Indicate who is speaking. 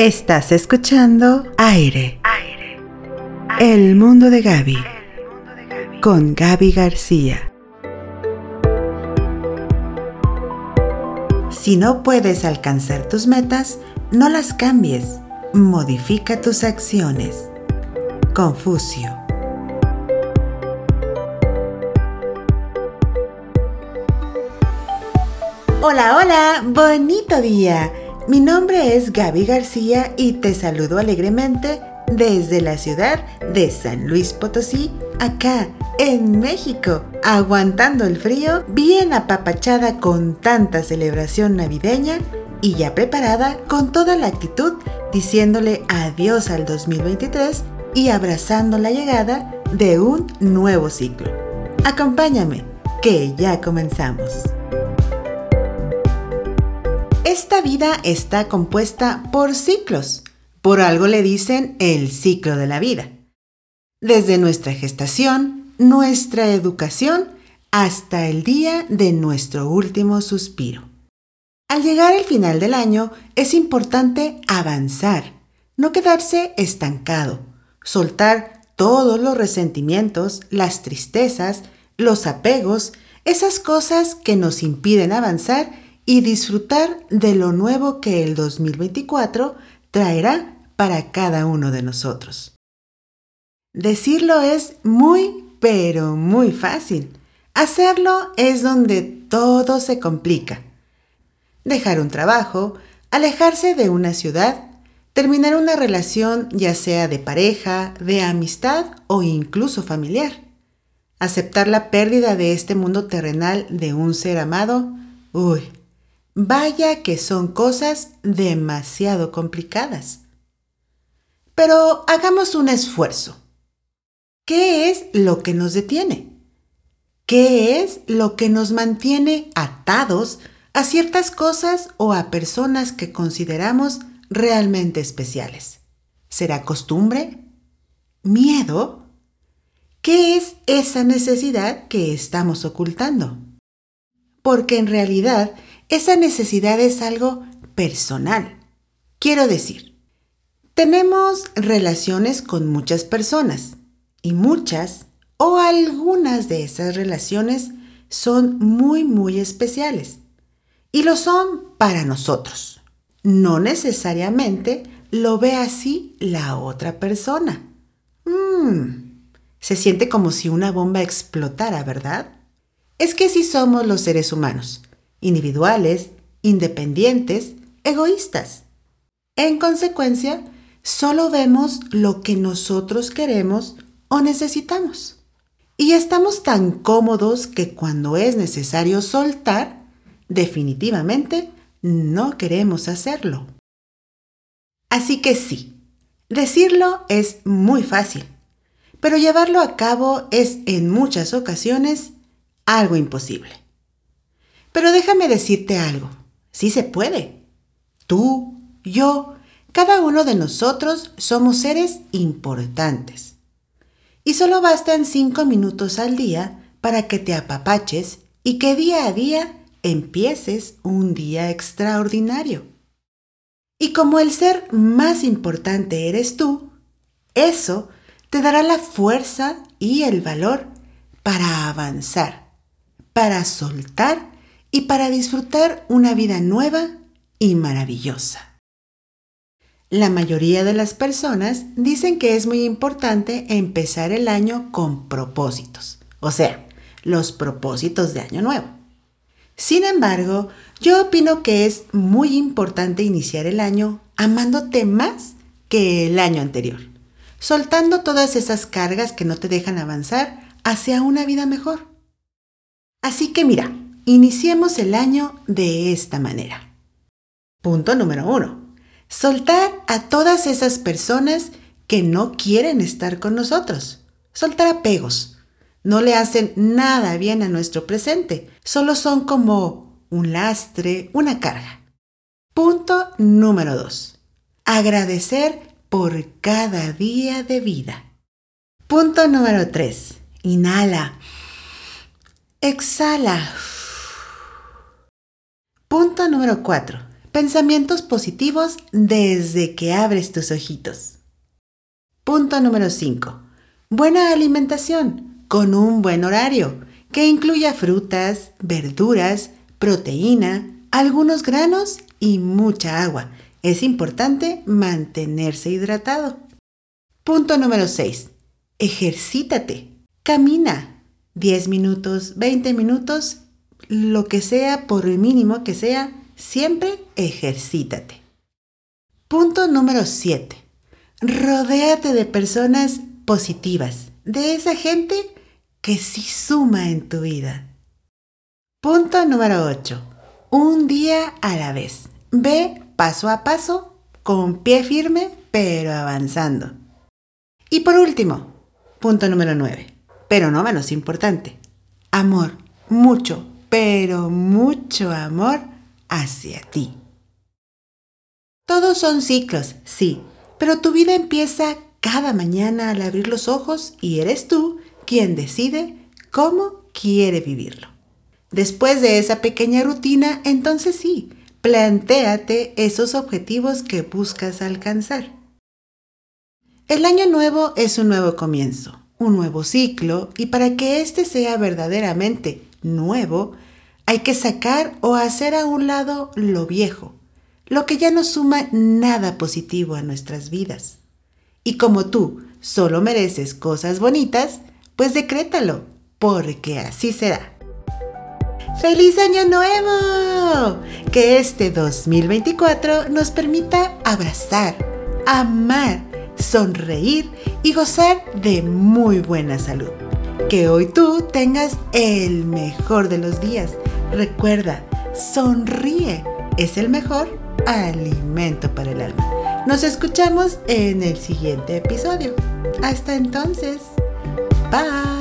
Speaker 1: Estás escuchando Aire. El mundo de Gaby. Con Gaby García. Si no puedes alcanzar tus metas, no las cambies. Modifica tus acciones. Confucio. Hola, hola, bonito día. Mi nombre es Gaby García y te saludo alegremente desde la ciudad de San Luis Potosí, acá en México, aguantando el frío, bien apapachada con tanta celebración navideña y ya preparada con toda la actitud, diciéndole adiós al 2023 y abrazando la llegada de un nuevo ciclo. Acompáñame, que ya comenzamos. Vida está compuesta por ciclos. Por algo le dicen el ciclo de la vida. Desde nuestra gestación, nuestra educación, hasta el día de nuestro último suspiro. Al llegar el final del año, es importante avanzar, no quedarse estancado, soltar todos los resentimientos, las tristezas, los apegos, esas cosas que nos impiden avanzar y disfrutar de lo nuevo que el 2024 traerá para cada uno de nosotros. Decirlo es muy, pero muy fácil. Hacerlo es donde todo se complica. Dejar un trabajo, alejarse de una ciudad, terminar una relación ya sea de pareja, de amistad o incluso familiar. Aceptar la pérdida de este mundo terrenal de un ser amado, uy, Vaya que son cosas demasiado complicadas. Pero hagamos un esfuerzo. ¿Qué es lo que nos detiene? ¿Qué es lo que nos mantiene atados a ciertas cosas o a personas que consideramos realmente especiales? ¿Será costumbre? ¿Miedo? ¿Qué es esa necesidad que estamos ocultando? Porque en realidad esa necesidad es algo personal. Quiero decir, tenemos relaciones con muchas personas y muchas o algunas de esas relaciones son muy, muy especiales. Y lo son para nosotros. No necesariamente lo ve así la otra persona. Mmm, se siente como si una bomba explotara, ¿verdad? Es que sí somos los seres humanos individuales, independientes, egoístas. En consecuencia, solo vemos lo que nosotros queremos o necesitamos. Y estamos tan cómodos que cuando es necesario soltar, definitivamente no queremos hacerlo. Así que sí, decirlo es muy fácil, pero llevarlo a cabo es en muchas ocasiones algo imposible. Pero déjame decirte algo, sí se puede. Tú, yo, cada uno de nosotros somos seres importantes. Y solo bastan cinco minutos al día para que te apapaches y que día a día empieces un día extraordinario. Y como el ser más importante eres tú, eso te dará la fuerza y el valor para avanzar, para soltar y para disfrutar una vida nueva y maravillosa. La mayoría de las personas dicen que es muy importante empezar el año con propósitos, o sea, los propósitos de año nuevo. Sin embargo, yo opino que es muy importante iniciar el año amándote más que el año anterior, soltando todas esas cargas que no te dejan avanzar hacia una vida mejor. Así que mira, Iniciemos el año de esta manera. Punto número uno. Soltar a todas esas personas que no quieren estar con nosotros. Soltar apegos. No le hacen nada bien a nuestro presente. Solo son como un lastre, una carga. Punto número dos. Agradecer por cada día de vida. Punto número tres. Inhala. Exhala. Punto número 4. pensamientos positivos desde que abres tus ojitos. Punto número 5. Buena alimentación con un buen horario que incluya frutas, verduras, proteína, algunos granos y mucha agua. Es importante mantenerse hidratado. Punto número 6. Ejercítate. Camina. 10 minutos, 20 minutos, lo que sea, por el mínimo que sea, siempre ejercítate. Punto número 7. Rodéate de personas positivas, de esa gente que sí suma en tu vida. Punto número 8. Un día a la vez. Ve paso a paso, con pie firme, pero avanzando. Y por último, punto número 9, pero no menos importante. Amor, mucho, pero mucho amor hacia ti. Todos son ciclos, sí, pero tu vida empieza cada mañana al abrir los ojos y eres tú quien decide cómo quiere vivirlo. Después de esa pequeña rutina, entonces sí, plantéate esos objetivos que buscas alcanzar. El año nuevo es un nuevo comienzo, un nuevo ciclo, y para que éste sea verdaderamente nuevo, hay que sacar o hacer a un lado lo viejo, lo que ya no suma nada positivo a nuestras vidas. Y como tú solo mereces cosas bonitas, pues decrétalo, porque así será. ¡Feliz Año Nuevo! Que este 2024 nos permita abrazar, amar, sonreír y gozar de muy buena salud. Que hoy tú tengas el mejor de los días. Recuerda, sonríe. Es el mejor alimento para el alma. Nos escuchamos en el siguiente episodio. Hasta entonces. Bye.